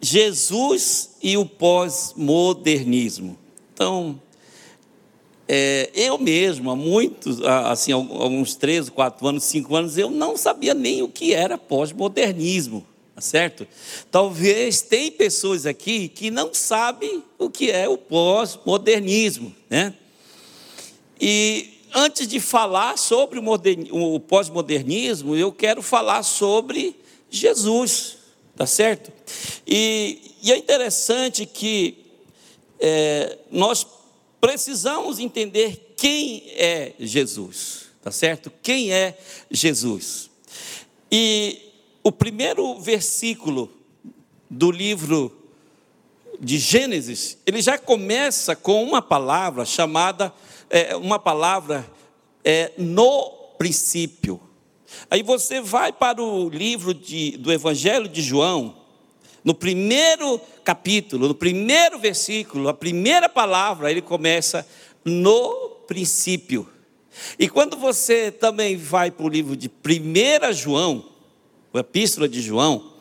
Jesus e o pós-modernismo. Então, é, eu mesmo, há muitos, assim, alguns três, quatro anos, cinco anos, eu não sabia nem o que era pós-modernismo, tá certo? Talvez tem pessoas aqui que não sabem o que é o pós-modernismo, né? E antes de falar sobre o, o pós-modernismo, eu quero falar sobre Jesus, tá certo? E, e é interessante que é, nós precisamos entender quem é Jesus, tá certo? Quem é Jesus? E o primeiro versículo do livro de Gênesis, ele já começa com uma palavra chamada, é, uma palavra é, no princípio. Aí você vai para o livro de, do Evangelho de João, no primeiro capítulo, no primeiro versículo, a primeira palavra, ele começa no princípio. E quando você também vai para o livro de 1 João, a epístola de João,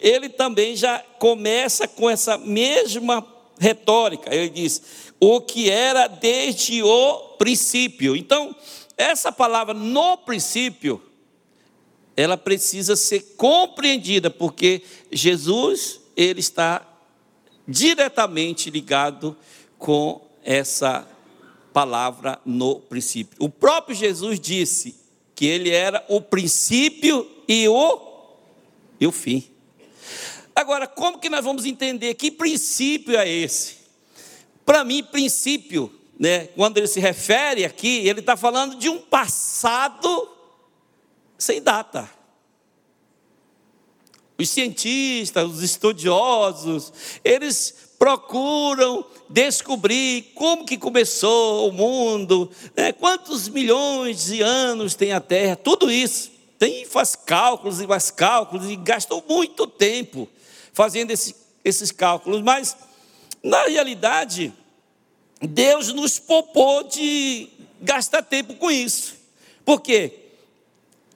ele também já começa com essa mesma retórica. Ele diz: o que era desde o princípio. Então, essa palavra no princípio ela precisa ser compreendida, porque Jesus, ele está diretamente ligado com essa palavra no princípio. O próprio Jesus disse que ele era o princípio e o, e o fim. Agora, como que nós vamos entender que princípio é esse? Para mim, princípio, né, quando ele se refere aqui, ele está falando de um passado sem data. Os cientistas, os estudiosos, eles procuram descobrir como que começou o mundo, né? quantos milhões de anos tem a Terra, tudo isso. Tem, faz cálculos e mais cálculos e gastou muito tempo fazendo esse, esses cálculos, mas na realidade Deus nos poupou de gastar tempo com isso. Por quê?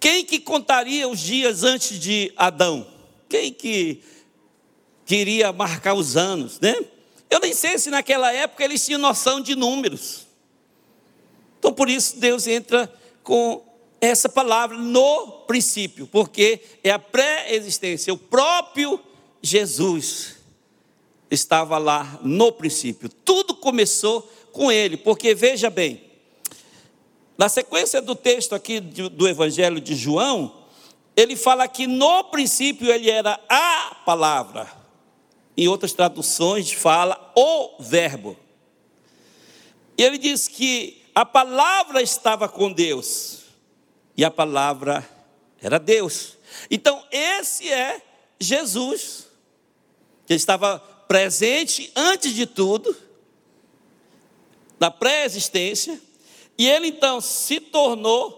Quem que contaria os dias antes de Adão? Quem que queria marcar os anos, né? Eu nem sei se naquela época eles tinham noção de números. Então por isso Deus entra com essa palavra no princípio, porque é a pré-existência, o próprio Jesus estava lá no princípio. Tudo começou com ele, porque veja bem, na sequência do texto aqui do Evangelho de João, ele fala que no princípio ele era a palavra. Em outras traduções fala o verbo. E ele diz que a palavra estava com Deus e a palavra era Deus. Então esse é Jesus, que estava presente antes de tudo, na pré-existência, e ele então se tornou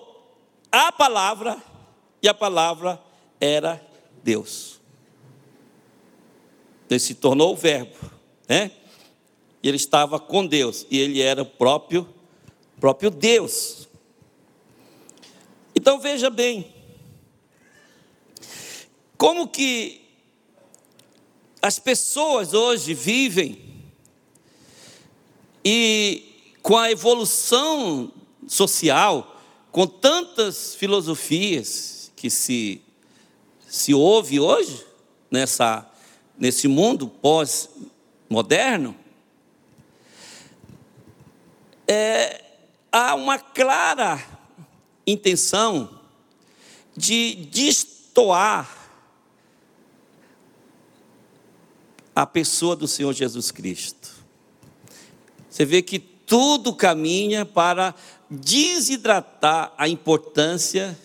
a palavra, e a palavra era Deus. Ele se tornou o Verbo, né? E ele estava com Deus, e ele era o próprio, próprio Deus. Então veja bem, como que as pessoas hoje vivem e com a evolução social, com tantas filosofias que se, se ouve hoje nessa, nesse mundo pós-moderno, é, há uma clara intenção de destoar a pessoa do Senhor Jesus Cristo. Você vê que tudo caminha para desidratar a importância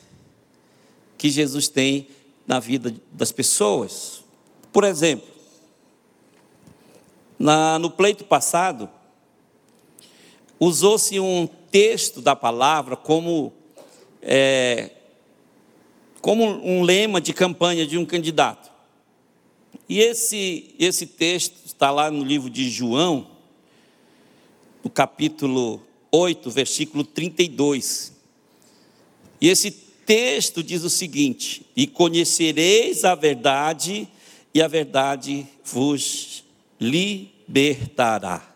que Jesus tem na vida das pessoas. Por exemplo, na, no pleito passado, usou-se um texto da palavra como, é, como um lema de campanha de um candidato. E esse, esse texto está lá no livro de João, no capítulo 8, versículo 32. E esse texto diz o seguinte: E conhecereis a verdade, e a verdade vos libertará.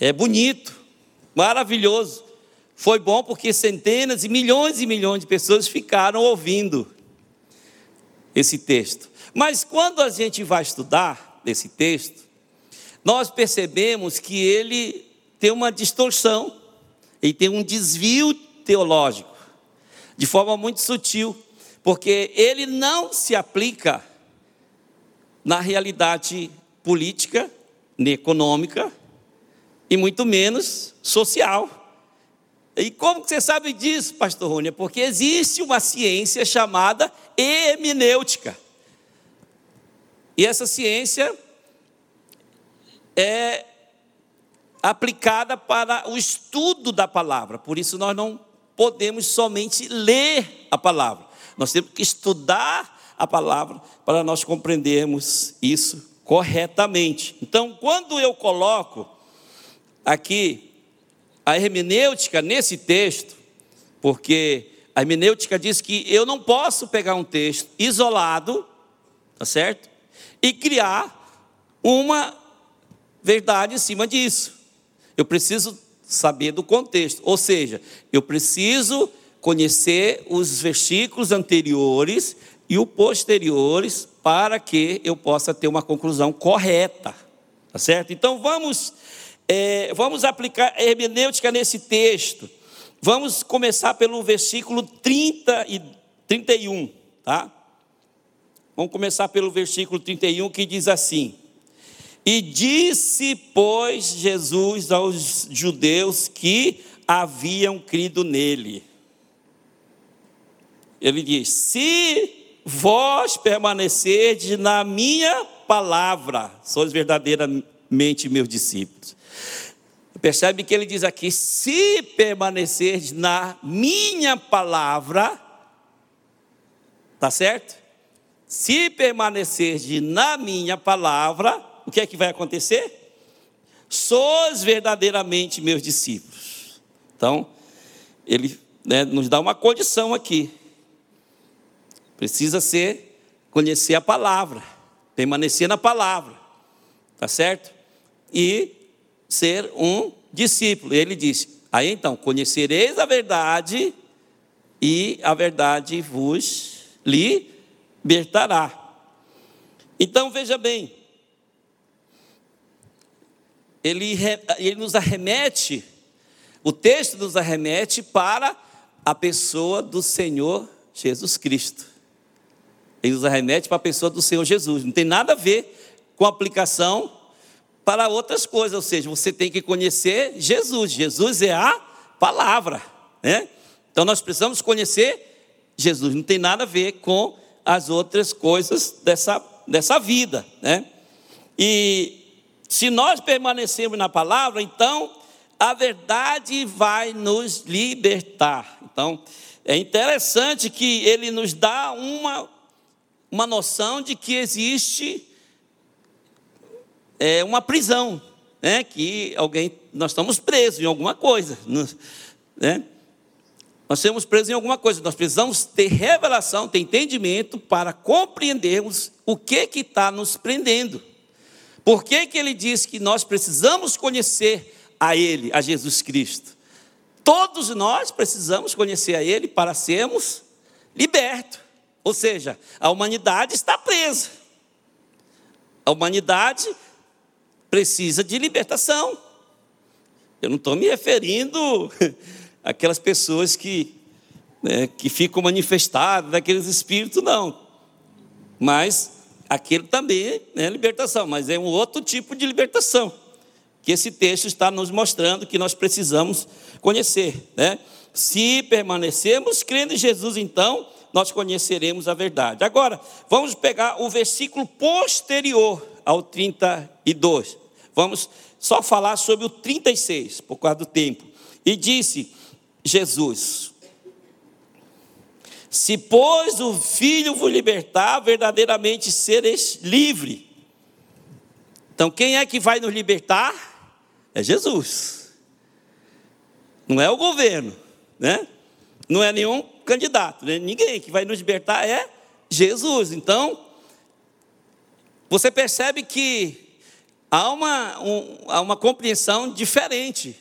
É bonito, maravilhoso. Foi bom porque centenas e milhões e milhões de pessoas ficaram ouvindo esse texto. Mas quando a gente vai estudar esse texto, nós percebemos que ele tem uma distorção, ele tem um desvio teológico, de forma muito sutil, porque ele não se aplica na realidade política, nem econômica, e muito menos social. E como você sabe disso, pastor Rony? Porque existe uma ciência chamada hermenêutica. E essa ciência é aplicada para o estudo da palavra. Por isso nós não podemos somente ler a palavra. Nós temos que estudar a palavra para nós compreendermos isso corretamente. Então, quando eu coloco aqui a hermenêutica nesse texto, porque a hermenêutica diz que eu não posso pegar um texto isolado, tá certo? E criar uma verdade em cima disso. Eu preciso saber do contexto, ou seja, eu preciso conhecer os versículos anteriores e os posteriores para que eu possa ter uma conclusão correta, tá certo? Então vamos é, vamos aplicar hermenêutica nesse texto. Vamos começar pelo versículo 30 e 31, tá? Vamos começar pelo versículo 31 que diz assim: E disse, pois, Jesus aos judeus que haviam crido nele. Ele diz: Se vós permanecerdes na minha palavra, sois verdadeiramente meus discípulos. Percebe que ele diz aqui: se permanecerdes na minha palavra, tá certo? Se permanecerdes na minha palavra, o que é que vai acontecer? Sois verdadeiramente meus discípulos. Então, ele né, nos dá uma condição aqui. Precisa ser conhecer a palavra, permanecer na palavra, tá certo? E ser um discípulo. Ele disse: Aí então, conhecereis a verdade, e a verdade vos libertará. Então veja bem, ele, ele nos arremete, o texto nos arremete para a pessoa do Senhor Jesus Cristo. Ele nos arremete para a pessoa do Senhor Jesus. Não tem nada a ver com a aplicação para outras coisas, ou seja, você tem que conhecer Jesus. Jesus é a palavra, né? Então nós precisamos conhecer Jesus. Não tem nada a ver com as outras coisas dessa, dessa vida, né? E se nós permanecermos na palavra, então a verdade vai nos libertar. Então é interessante que ele nos dá uma, uma noção de que existe é uma prisão, né? Que alguém, nós estamos presos em alguma coisa, né? Nós estamos presos em alguma coisa. Nós precisamos ter revelação, ter entendimento para compreendermos o que que está nos prendendo. Por que que ele diz que nós precisamos conhecer a Ele, a Jesus Cristo? Todos nós precisamos conhecer a Ele para sermos libertos. Ou seja, a humanidade está presa. A humanidade precisa de libertação. Eu não estou me referindo àquelas pessoas que, né, que ficam manifestadas daqueles espíritos, não. Mas aquele também é libertação, mas é um outro tipo de libertação que esse texto está nos mostrando que nós precisamos conhecer. Né? Se permanecermos crendo em Jesus, então, nós conheceremos a verdade. Agora, vamos pegar o versículo posterior ao 32. Vamos só falar sobre o 36, por causa do tempo. E disse Jesus: Se, pois, o Filho vos libertar, verdadeiramente sereis livre. Então, quem é que vai nos libertar? É Jesus. Não é o governo, né? Não é nenhum candidato, né? ninguém que vai nos libertar é Jesus. Então, você percebe que há uma, um, há uma compreensão diferente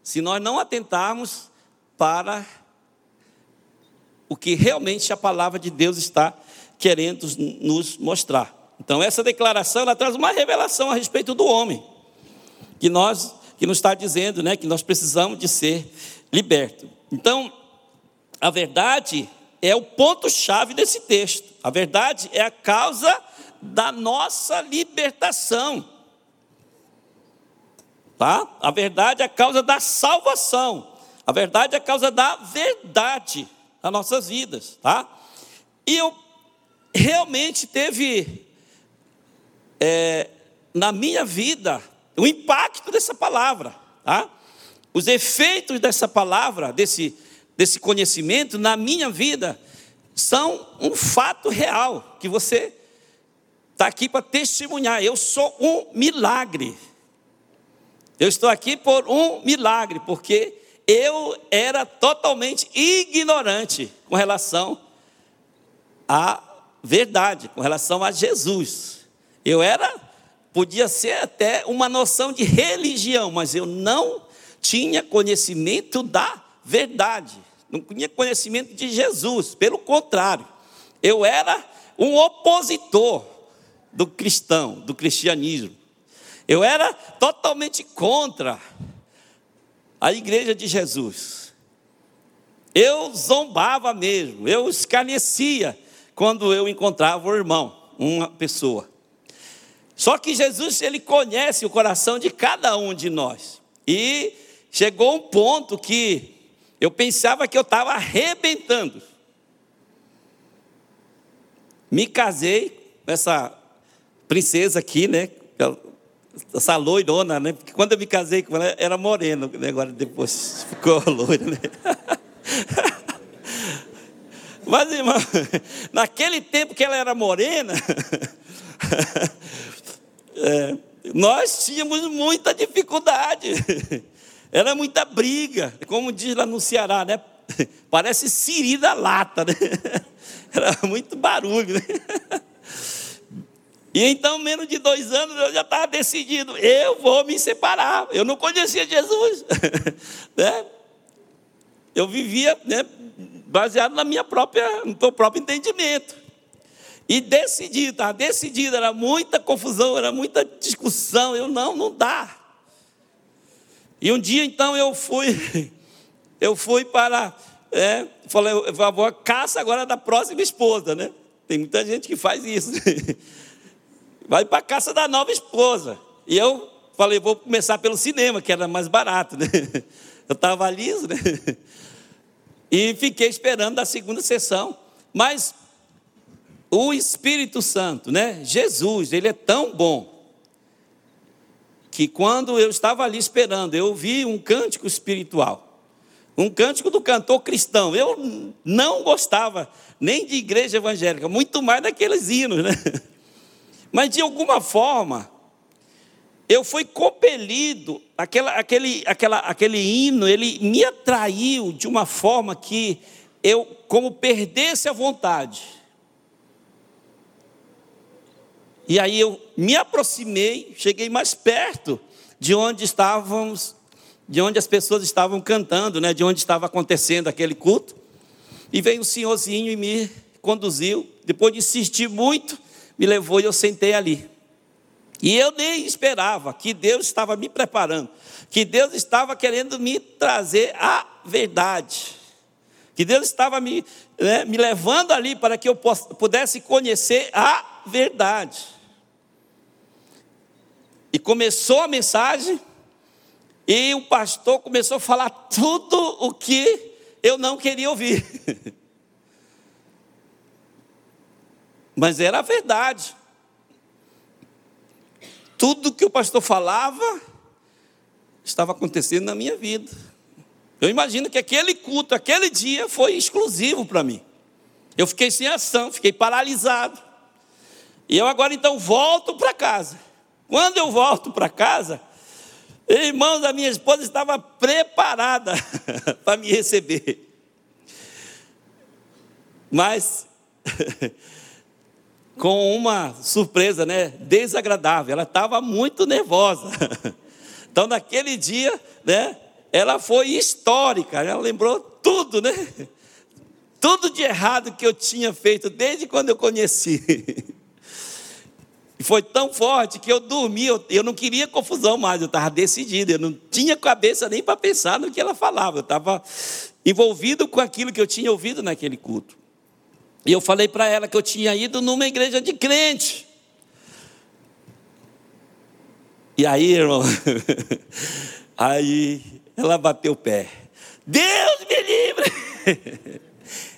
se nós não atentarmos para o que realmente a palavra de Deus está querendo nos mostrar. Então, essa declaração ela traz uma revelação a respeito do homem, que nós que nos está dizendo, né, que nós precisamos de ser libertos. Então, a verdade é o ponto chave desse texto. A verdade é a causa da nossa libertação. Tá? A verdade é a causa da salvação. A verdade é a causa da verdade nas nossas vidas, tá? E eu realmente teve é, na minha vida o impacto dessa palavra, tá? Os efeitos dessa palavra, desse, desse conhecimento na minha vida, são um fato real que você está aqui para testemunhar. Eu sou um milagre. Eu estou aqui por um milagre, porque eu era totalmente ignorante com relação à verdade, com relação a Jesus. Eu era, podia ser até uma noção de religião, mas eu não tinha conhecimento da verdade, não tinha conhecimento de Jesus, pelo contrário, eu era um opositor do cristão, do cristianismo. Eu era totalmente contra a igreja de Jesus. Eu zombava mesmo, eu escarnecia quando eu encontrava o irmão, uma pessoa. Só que Jesus, ele conhece o coração de cada um de nós. E chegou um ponto que eu pensava que eu estava arrebentando. Me casei com essa princesa aqui, né? Essa loirona, né? Porque quando eu me casei com ela, era morena, né? agora depois ficou loira, né? Mas, irmão, naquele tempo que ela era morena, é, nós tínhamos muita dificuldade, era muita briga, como diz lá no Ceará, né? Parece siri da lata, né? Era muito barulho, né? E então, menos de dois anos, eu já estava decidido, eu vou me separar. Eu não conhecia Jesus. né? Eu vivia né, baseado na minha própria, no meu próprio entendimento. E decidi, estava decidido, era muita confusão, era muita discussão. Eu não, não dá. E um dia então eu fui, eu fui para, é, falei, vou caça agora da próxima esposa, né? Tem muita gente que faz isso. vai para a casa da nova esposa. E eu falei, vou começar pelo cinema, que era mais barato, né? Eu estava liso, né? E fiquei esperando a segunda sessão. Mas o Espírito Santo, né? Jesus, ele é tão bom que quando eu estava ali esperando, eu ouvi um cântico espiritual. Um cântico do cantor cristão. Eu não gostava nem de igreja evangélica, muito mais daqueles hinos, né? Mas de alguma forma, eu fui compelido, aquela, aquele, aquela, aquele hino, ele me atraiu de uma forma que eu, como perdesse a vontade. E aí eu me aproximei, cheguei mais perto de onde estávamos, de onde as pessoas estavam cantando, né, de onde estava acontecendo aquele culto. E veio um senhorzinho e me conduziu. Depois de insistir muito, me levou e eu sentei ali. E eu nem esperava que Deus estava me preparando, que Deus estava querendo me trazer a verdade, que Deus estava me, né, me levando ali para que eu pudesse conhecer a verdade. E começou a mensagem, e o pastor começou a falar tudo o que eu não queria ouvir. Mas era a verdade. Tudo que o pastor falava estava acontecendo na minha vida. Eu imagino que aquele culto, aquele dia foi exclusivo para mim. Eu fiquei sem ação, fiquei paralisado. E eu agora então volto para casa. Quando eu volto para casa, irmãos, a minha esposa estava preparada para me receber. Mas com uma surpresa, né? Desagradável. Ela estava muito nervosa. Então, naquele dia, né? Ela foi histórica. Ela lembrou tudo, né? Tudo de errado que eu tinha feito desde quando eu conheci. E foi tão forte que eu dormi, eu, eu não queria confusão mais, eu estava decidido, eu não tinha cabeça nem para pensar no que ela falava, eu estava envolvido com aquilo que eu tinha ouvido naquele culto. E eu falei para ela que eu tinha ido numa igreja de crente. E aí, irmão, aí ela bateu o pé. Deus me livre!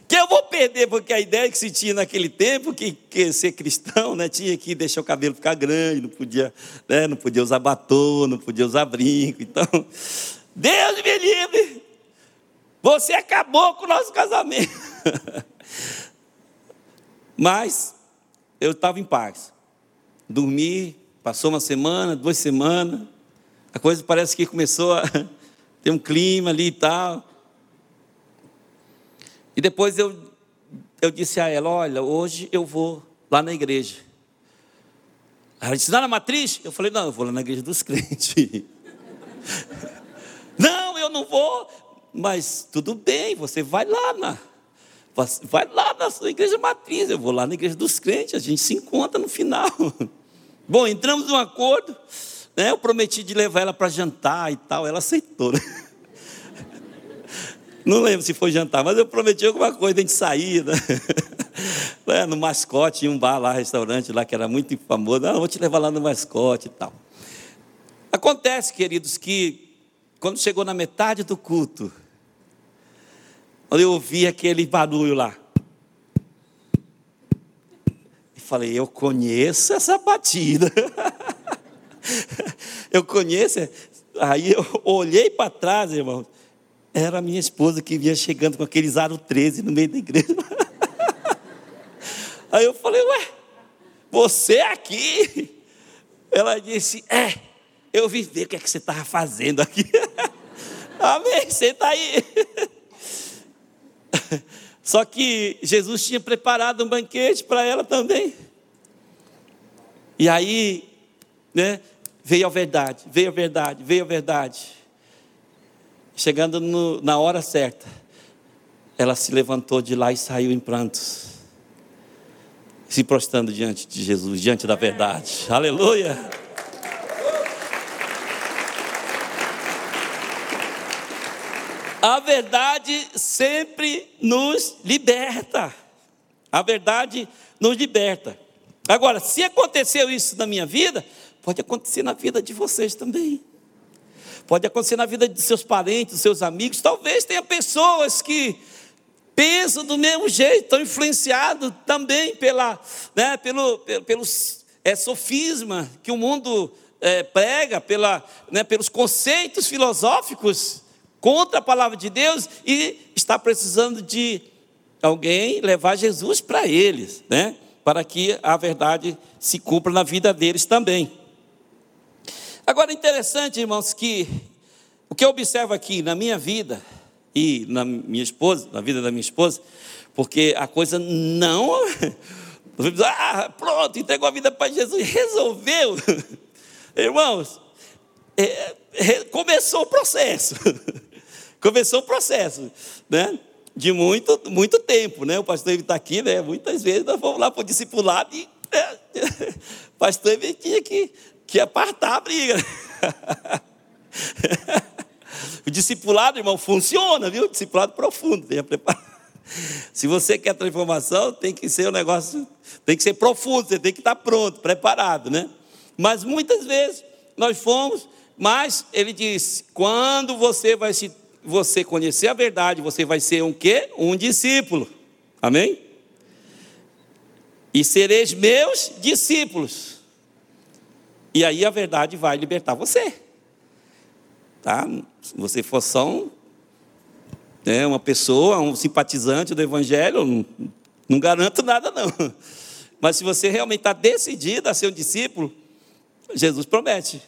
que eu vou perder, porque a ideia que se tinha naquele tempo, que, que ser cristão, né, tinha que deixar o cabelo ficar grande, não podia, né, não podia usar batom, não podia usar brinco. Então, Deus me livre, você acabou com o nosso casamento. Mas eu estava em paz. Dormi, passou uma semana, duas semanas, a coisa parece que começou a ter um clima ali e tal. E depois eu, eu disse a ela: Olha, hoje eu vou lá na igreja. Ela disse: Lá na matriz? Eu falei: Não, eu vou lá na igreja dos crentes. não, eu não vou. Mas tudo bem, você vai lá na. Vai lá na sua igreja matriz, eu vou lá na igreja dos crentes, a gente se encontra no final. Bom, entramos num acordo, né? Eu prometi de levar ela para jantar e tal, ela aceitou. Né? Não lembro se foi jantar, mas eu prometi alguma coisa, a gente sair, né? É, no mascote, em um bar lá, restaurante lá, que era muito famoso. Não, vou te levar lá no mascote e tal. Acontece, queridos, que quando chegou na metade do culto, quando eu ouvi aquele barulho lá, e falei, eu conheço essa batida. eu conheço. Aí eu olhei para trás, irmão. Era a minha esposa que vinha chegando com aqueles aro 13 no meio da igreja. Aí eu falei, ué, você aqui? Ela disse, é, eu vim ver o que é que você estava fazendo aqui. Amém, senta aí. Só que Jesus tinha preparado um banquete para ela também. E aí, né, veio a verdade, veio a verdade, veio a verdade. Chegando no, na hora certa, ela se levantou de lá e saiu em prantos, se prostrando diante de Jesus, diante da verdade. Aleluia! A verdade sempre nos liberta. A verdade nos liberta. Agora, se aconteceu isso na minha vida, pode acontecer na vida de vocês também pode acontecer na vida de seus parentes, seus amigos. Talvez tenha pessoas que pensam do mesmo jeito, estão influenciados também pela, né, pelo, pelo, pelos é, sofisma que o mundo é, prega, pela, né, pelos conceitos filosóficos contra a palavra de Deus e está precisando de alguém levar Jesus para eles, né, para que a verdade se cumpra na vida deles também. Agora, interessante, irmãos, que o que eu observo aqui na minha vida e na minha esposa, na vida da minha esposa, porque a coisa não. Ah, pronto, entregou a vida para Jesus, resolveu. Irmãos, é, começou o processo. começou o processo, né? De muito, muito tempo, né? O pastor está aqui, né? Muitas vezes nós vamos lá para o discipulado e né? o pastor tinha que que apartar a briga. o discipulado, irmão, funciona, viu? O discipulado profundo, tenha preparado. Se você quer transformação, tem que ser um negócio, tem que ser profundo, você tem que estar pronto, preparado, né? Mas muitas vezes nós fomos, mas ele disse: quando você vai se você conhecer a verdade, você vai ser um quê? Um discípulo. Amém? E sereis meus discípulos. E aí a verdade vai libertar você. Tá? Se você for só um, né, uma pessoa, um simpatizante do Evangelho, não, não garanto nada, não. Mas se você realmente está decidido a ser um discípulo, Jesus promete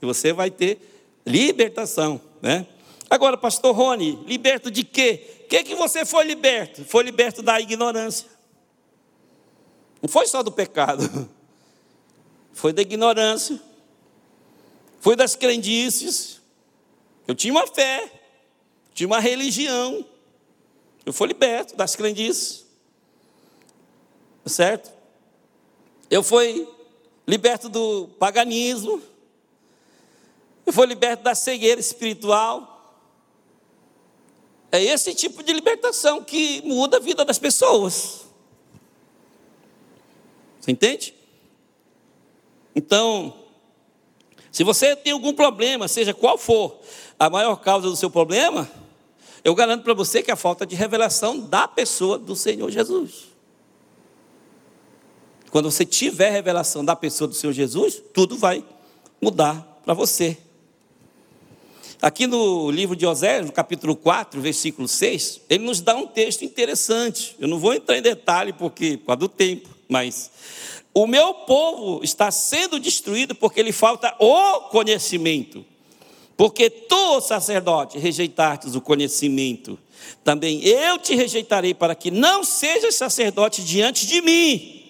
que você vai ter libertação. Né? Agora, pastor Rony, liberto de quê? O que, que você foi liberto? Foi liberto da ignorância. Não foi só do pecado, foi da ignorância, foi das crendices. Eu tinha uma fé, tinha uma religião. Eu fui liberto das crendices. Certo? Eu fui liberto do paganismo. Eu fui liberto da cegueira espiritual. É esse tipo de libertação que muda a vida das pessoas. Você entende? Então, se você tem algum problema, seja qual for a maior causa do seu problema, eu garanto para você que é a falta de revelação da pessoa do Senhor Jesus. Quando você tiver revelação da pessoa do Senhor Jesus, tudo vai mudar para você. Aqui no livro de Oséias, no capítulo 4, versículo 6, ele nos dá um texto interessante. Eu não vou entrar em detalhe porque por causa do tempo, mas o meu povo está sendo destruído porque lhe falta o conhecimento. Porque tu, sacerdote, rejeitastes o conhecimento, também eu te rejeitarei para que não sejas sacerdote diante de mim,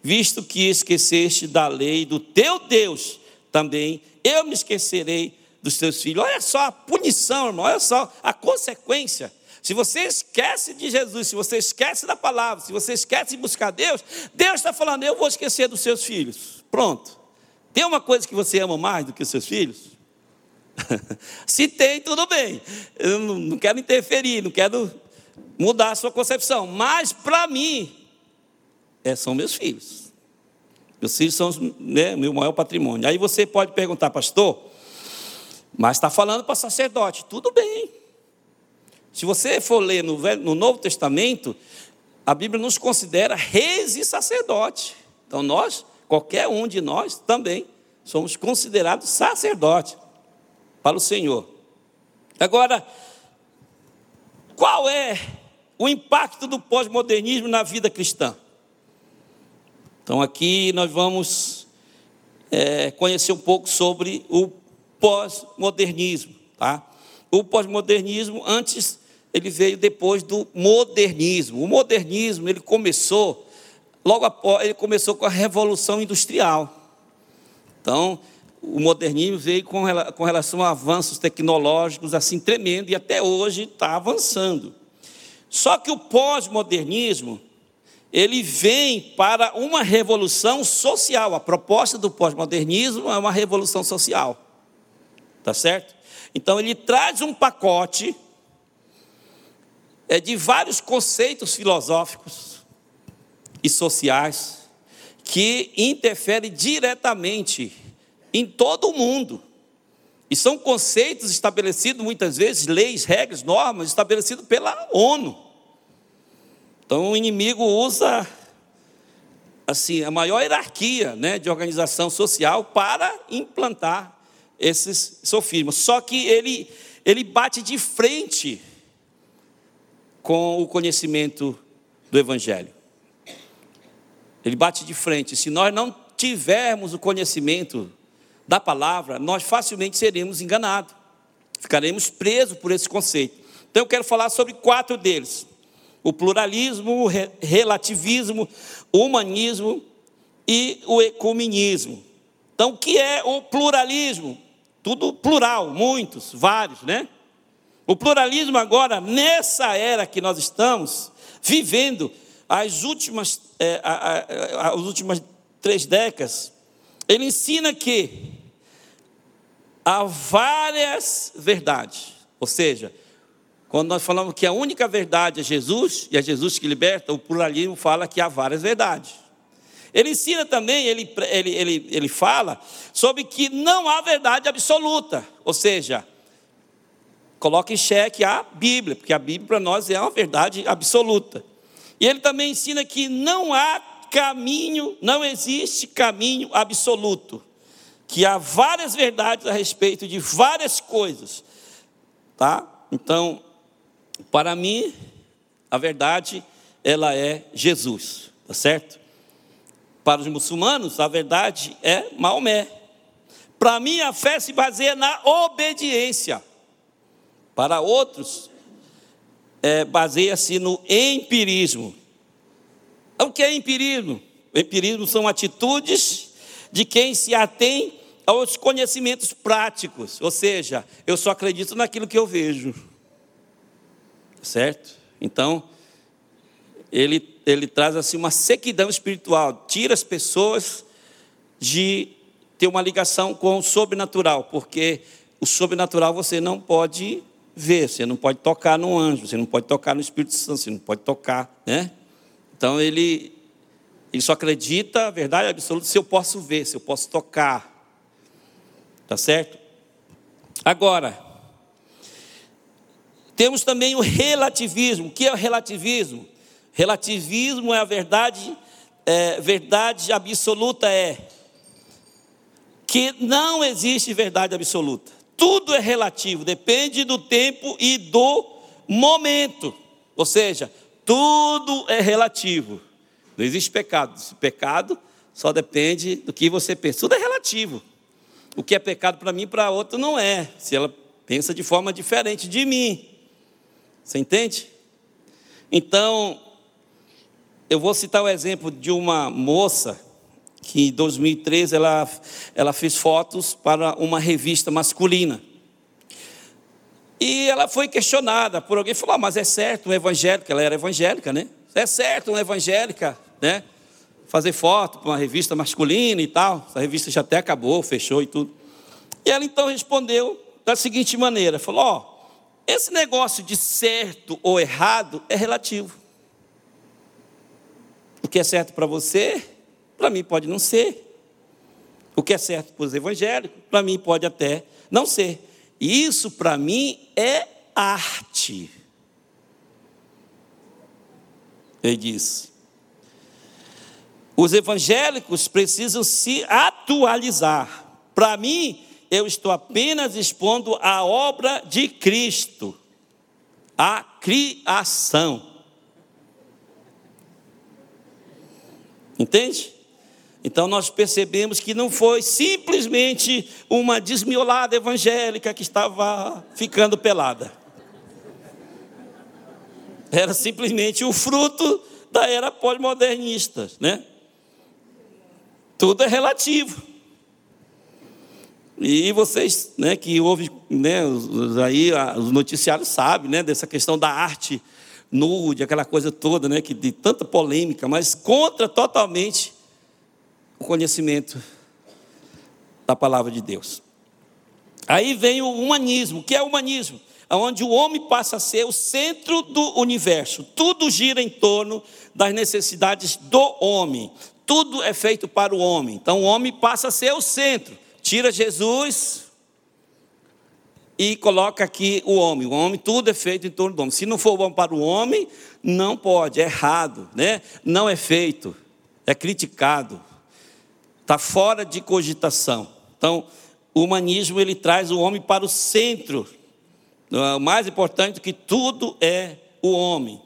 visto que esqueceste da lei do teu Deus, também eu me esquecerei dos seus filhos. Olha só a punição, irmão, olha só a consequência. Se você esquece de Jesus, se você esquece da palavra, se você esquece de buscar Deus, Deus está falando: eu vou esquecer dos seus filhos. Pronto. Tem uma coisa que você ama mais do que os seus filhos? se tem, tudo bem. Eu não quero interferir, não quero mudar a sua concepção. Mas para mim, é, são meus filhos. Meus filhos são né, meu maior patrimônio. Aí você pode perguntar, pastor, mas está falando para sacerdote. Tudo bem. Se você for ler no, no Novo Testamento, a Bíblia nos considera reis e sacerdote. Então nós, qualquer um de nós também, somos considerados sacerdotes para o Senhor. Agora, qual é o impacto do pós-modernismo na vida cristã? Então aqui nós vamos é, conhecer um pouco sobre o pós-modernismo. Tá? O pós-modernismo, antes, ele veio depois do modernismo. O modernismo, ele começou, logo após, ele começou com a Revolução Industrial. Então, o modernismo veio com, com relação a avanços tecnológicos assim tremendo e até hoje está avançando. Só que o pós-modernismo, ele vem para uma revolução social. A proposta do pós-modernismo é uma revolução social. Tá certo? Então ele traz um pacote é, de vários conceitos filosóficos e sociais que interferem diretamente em todo o mundo. E são conceitos estabelecidos muitas vezes, leis, regras, normas estabelecidos pela ONU. Então o inimigo usa assim a maior hierarquia, né, de organização social para implantar esses sofismas. Só que ele, ele bate de frente com o conhecimento do Evangelho. Ele bate de frente. Se nós não tivermos o conhecimento da palavra, nós facilmente seremos enganados. Ficaremos presos por esse conceito. Então eu quero falar sobre quatro deles: o pluralismo, o relativismo, o humanismo e o ecumenismo. Então, o que é o pluralismo? Tudo plural, muitos, vários, né? O pluralismo agora, nessa era que nós estamos vivendo, as últimas, é, a, a, as últimas três décadas, ele ensina que há várias verdades. Ou seja, quando nós falamos que a única verdade é Jesus, e é Jesus que liberta, o pluralismo fala que há várias verdades. Ele ensina também, ele, ele, ele, ele fala sobre que não há verdade absoluta, ou seja, coloca em xeque a Bíblia, porque a Bíblia para nós é uma verdade absoluta. E ele também ensina que não há caminho, não existe caminho absoluto, que há várias verdades a respeito de várias coisas, tá? Então, para mim, a verdade ela é Jesus, tá certo? Para os muçulmanos, a verdade é Maomé. Para mim, a fé se baseia na obediência. Para outros, é, baseia-se no empirismo. O que é empirismo? Empirismo são atitudes de quem se atém aos conhecimentos práticos, ou seja, eu só acredito naquilo que eu vejo. Certo? Então, ele, ele traz assim uma sequidão espiritual, tira as pessoas de ter uma ligação com o sobrenatural, porque o sobrenatural você não pode ver, você não pode tocar no anjo, você não pode tocar no Espírito Santo, você não pode tocar, né? Então ele, ele só acredita verdade absoluta se eu posso ver, se eu posso tocar. Tá certo? Agora, temos também o relativismo. O que é o relativismo? Relativismo é a verdade, é, verdade absoluta é que não existe verdade absoluta. Tudo é relativo, depende do tempo e do momento. Ou seja, tudo é relativo. Não existe pecado. Esse pecado só depende do que você pensa. Tudo é relativo. O que é pecado para mim, para outro não é. Se ela pensa de forma diferente de mim. Você entende? Então, eu vou citar o exemplo de uma moça que em 2013 ela, ela fez fotos para uma revista masculina. E ela foi questionada por alguém, falou, ah, mas é certo um evangélico, ela era evangélica, né? É certo uma evangélica, né? Fazer foto para uma revista masculina e tal. Essa revista já até acabou, fechou e tudo. E ela então respondeu da seguinte maneira: falou, ó, esse negócio de certo ou errado é relativo. Que é certo para você para mim pode não ser. O que é certo para os evangélicos, para mim pode até não ser. Isso para mim é arte. Ele disse. Os evangélicos precisam se atualizar. Para mim, eu estou apenas expondo a obra de Cristo, a criação. Entende? Então nós percebemos que não foi simplesmente uma desmiolada evangélica que estava ficando pelada. Era simplesmente o fruto da era pós-modernista, né? Tudo é relativo. E vocês, né, que ouvem, né, aí os noticiários sabem, né, dessa questão da arte nude, aquela coisa toda, né, que de tanta polêmica, mas contra totalmente o conhecimento da palavra de Deus. Aí vem o humanismo. O que é o humanismo? Onde o homem passa a ser o centro do universo. Tudo gira em torno das necessidades do homem. Tudo é feito para o homem. Então o homem passa a ser o centro. Tira Jesus e coloca aqui o homem. O homem, tudo é feito em torno do homem. Se não for bom para o homem, não pode, é errado, né? Não é feito, é criticado está fora de cogitação. Então, o humanismo ele traz o homem para o centro. O mais importante é que tudo é o homem.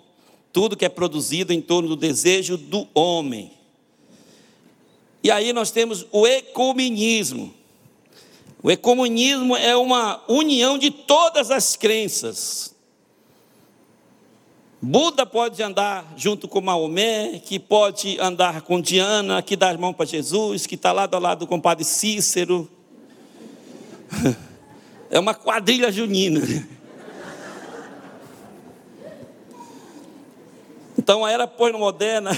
Tudo que é produzido em torno do desejo do homem. E aí nós temos o ecumenismo. O ecumenismo é uma união de todas as crenças, Buda pode andar junto com Maomé, que pode andar com Diana, que dá as mãos para Jesus, que está lado a lado com o padre Cícero. É uma quadrilha junina. Então a era pós-moderna,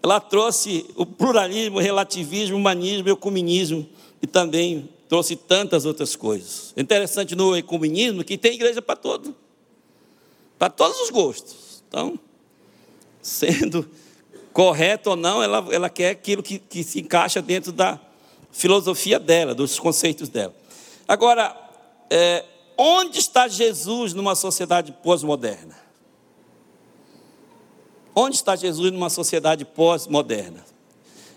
ela trouxe o pluralismo, o relativismo, o humanismo, o ecumenismo e também trouxe tantas outras coisas. Interessante no ecumenismo que tem igreja para todo para todos os gostos. Então, sendo correto ou não, ela, ela quer aquilo que, que se encaixa dentro da filosofia dela, dos conceitos dela. Agora, é, onde está Jesus numa sociedade pós-moderna? Onde está Jesus numa sociedade pós-moderna?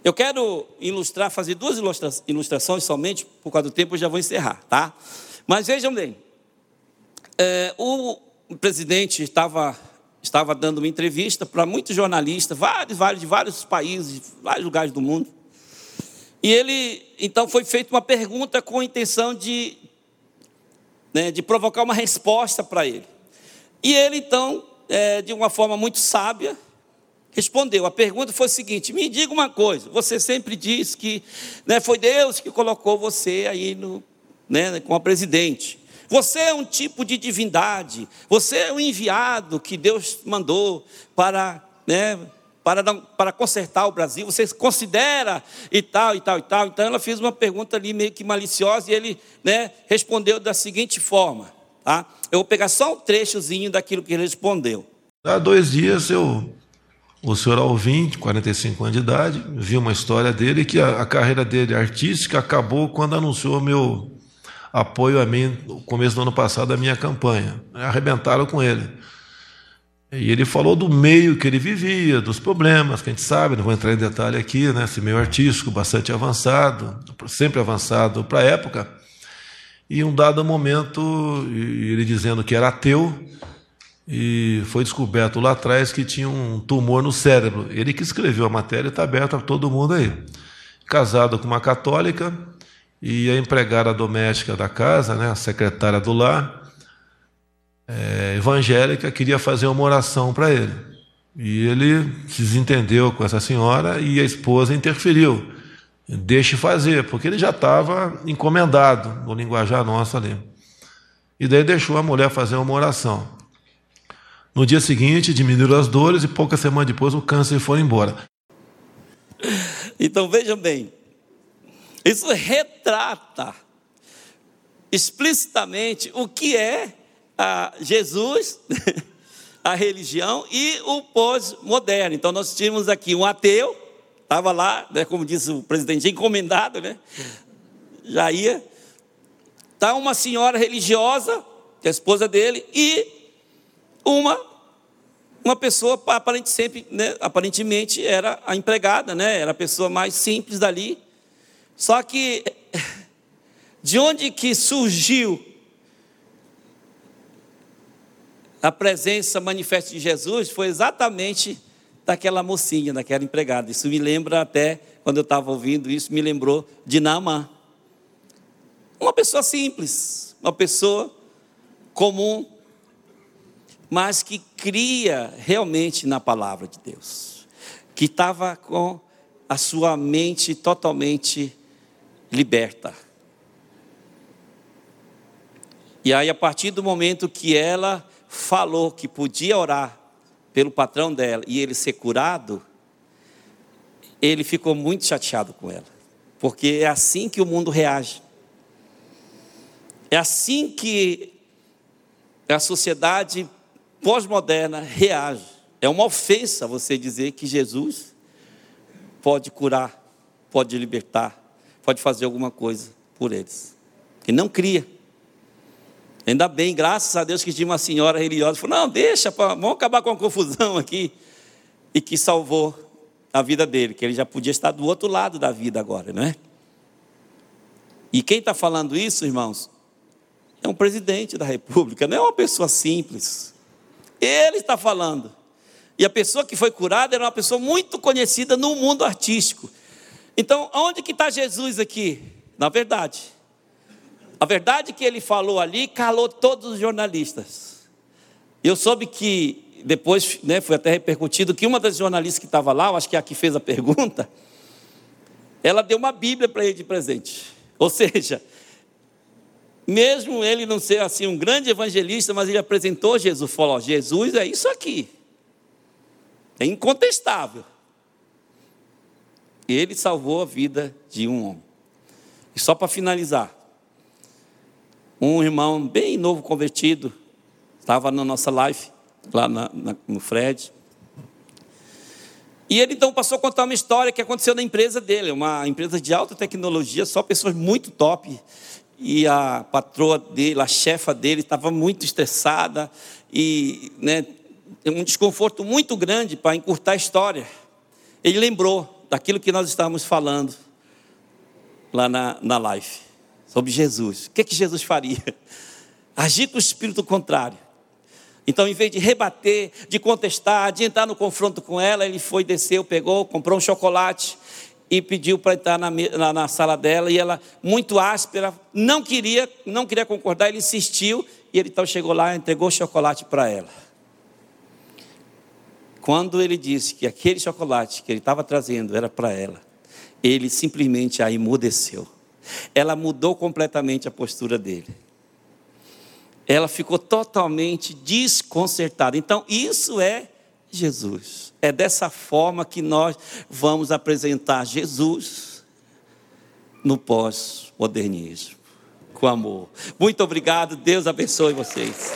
Eu quero ilustrar, fazer duas ilustra ilustrações somente, por causa do tempo eu já vou encerrar, tá? Mas vejam bem, é, o, presidente estava, estava dando uma entrevista para muitos jornalistas, vários, vários, de vários países, vários lugares do mundo. E ele, então, foi feita uma pergunta com a intenção de, né, de provocar uma resposta para ele. E ele, então, é, de uma forma muito sábia, respondeu. A pergunta foi a seguinte: me diga uma coisa. Você sempre diz que né, foi Deus que colocou você aí no, né, presidente. Você é um tipo de divindade. Você é o enviado que Deus mandou para, né, para, para consertar o Brasil. Você considera e tal, e tal, e tal. Então ela fez uma pergunta ali meio que maliciosa e ele né, respondeu da seguinte forma. Tá? Eu vou pegar só um trechozinho daquilo que ele respondeu. Há dois dias eu o senhor Alvim, de 45 anos de idade, viu uma história dele que a, a carreira dele artística acabou quando anunciou meu apoio a mim no começo do ano passado a minha campanha. Arrebentaram com ele. E ele falou do meio que ele vivia, dos problemas que a gente sabe, não vou entrar em detalhe aqui, né? esse meio artístico bastante avançado, sempre avançado para a época. E um dado momento, ele dizendo que era ateu, e foi descoberto lá atrás que tinha um tumor no cérebro. Ele que escreveu a matéria, está aberta para todo mundo aí. Casado com uma católica e a empregada doméstica da casa, né, a secretária do lar, é, evangélica, queria fazer uma oração para ele. E ele se desentendeu com essa senhora e a esposa interferiu. Deixe fazer, porque ele já estava encomendado, no linguajar nosso ali. E daí deixou a mulher fazer uma oração. No dia seguinte, diminuíram as dores e pouca semana depois o câncer foi embora. Então vejam bem, isso retrata explicitamente o que é a Jesus, a religião e o pós-moderno. Então nós tínhamos aqui um ateu, estava lá, né, como disse o presidente, encomendado, né? Já ia. Está uma senhora religiosa, que é a esposa dele, e uma uma pessoa aparentemente, sempre, né, aparentemente era a empregada, né, era a pessoa mais simples dali. Só que de onde que surgiu a presença manifesta de Jesus foi exatamente daquela mocinha, daquela empregada. Isso me lembra até, quando eu estava ouvindo isso, me lembrou de Naamã. Uma pessoa simples, uma pessoa comum, mas que cria realmente na palavra de Deus, que estava com a sua mente totalmente liberta. E aí, a partir do momento que ela falou que podia orar pelo patrão dela e ele ser curado, ele ficou muito chateado com ela, porque é assim que o mundo reage. É assim que a sociedade pós-moderna reage. É uma ofensa você dizer que Jesus pode curar, pode libertar, pode fazer alguma coisa por eles. Que não cria. Ainda bem, graças a Deus que tinha uma senhora religiosa, falou: não, deixa, vamos acabar com a confusão aqui. E que salvou a vida dele, que ele já podia estar do outro lado da vida agora, não é? E quem está falando isso, irmãos, é um presidente da República, não é uma pessoa simples. Ele está falando. E a pessoa que foi curada era uma pessoa muito conhecida no mundo artístico. Então, onde que está Jesus aqui? Na verdade. A verdade que ele falou ali calou todos os jornalistas. Eu soube que depois né, foi até repercutido que uma das jornalistas que estava lá, eu acho que é a que fez a pergunta, ela deu uma Bíblia para ele de presente. Ou seja, mesmo ele não ser assim um grande evangelista, mas ele apresentou Jesus, falou: Jesus é isso aqui, é incontestável. Ele salvou a vida de um homem. E só para finalizar, um irmão bem novo convertido, estava na nossa live, lá na, na, no Fred. E ele então passou a contar uma história que aconteceu na empresa dele, uma empresa de alta tecnologia, só pessoas muito top e a patroa dele, a chefa dele, estava muito estressada e né, um desconforto muito grande para encurtar a história. Ele lembrou daquilo que nós estávamos falando lá na, na live, sobre Jesus. O que, é que Jesus faria? Agir com o espírito contrário. Então, em vez de rebater, de contestar, de entrar no confronto com ela, ele foi, desceu, pegou, comprou um chocolate e pediu para entrar na, na, na, sala dela e ela, muito áspera, não queria, não queria concordar, ele insistiu e ele então chegou lá e entregou chocolate para ela. quando ele disse que aquele chocolate que ele estava trazendo era para ela, ele simplesmente a emudeceu. Ela mudou completamente a postura dele. Ela ficou totalmente desconcertada. Então, isso é Jesus. É dessa forma que nós vamos apresentar Jesus no pós-modernismo, com amor. Muito obrigado, Deus abençoe vocês.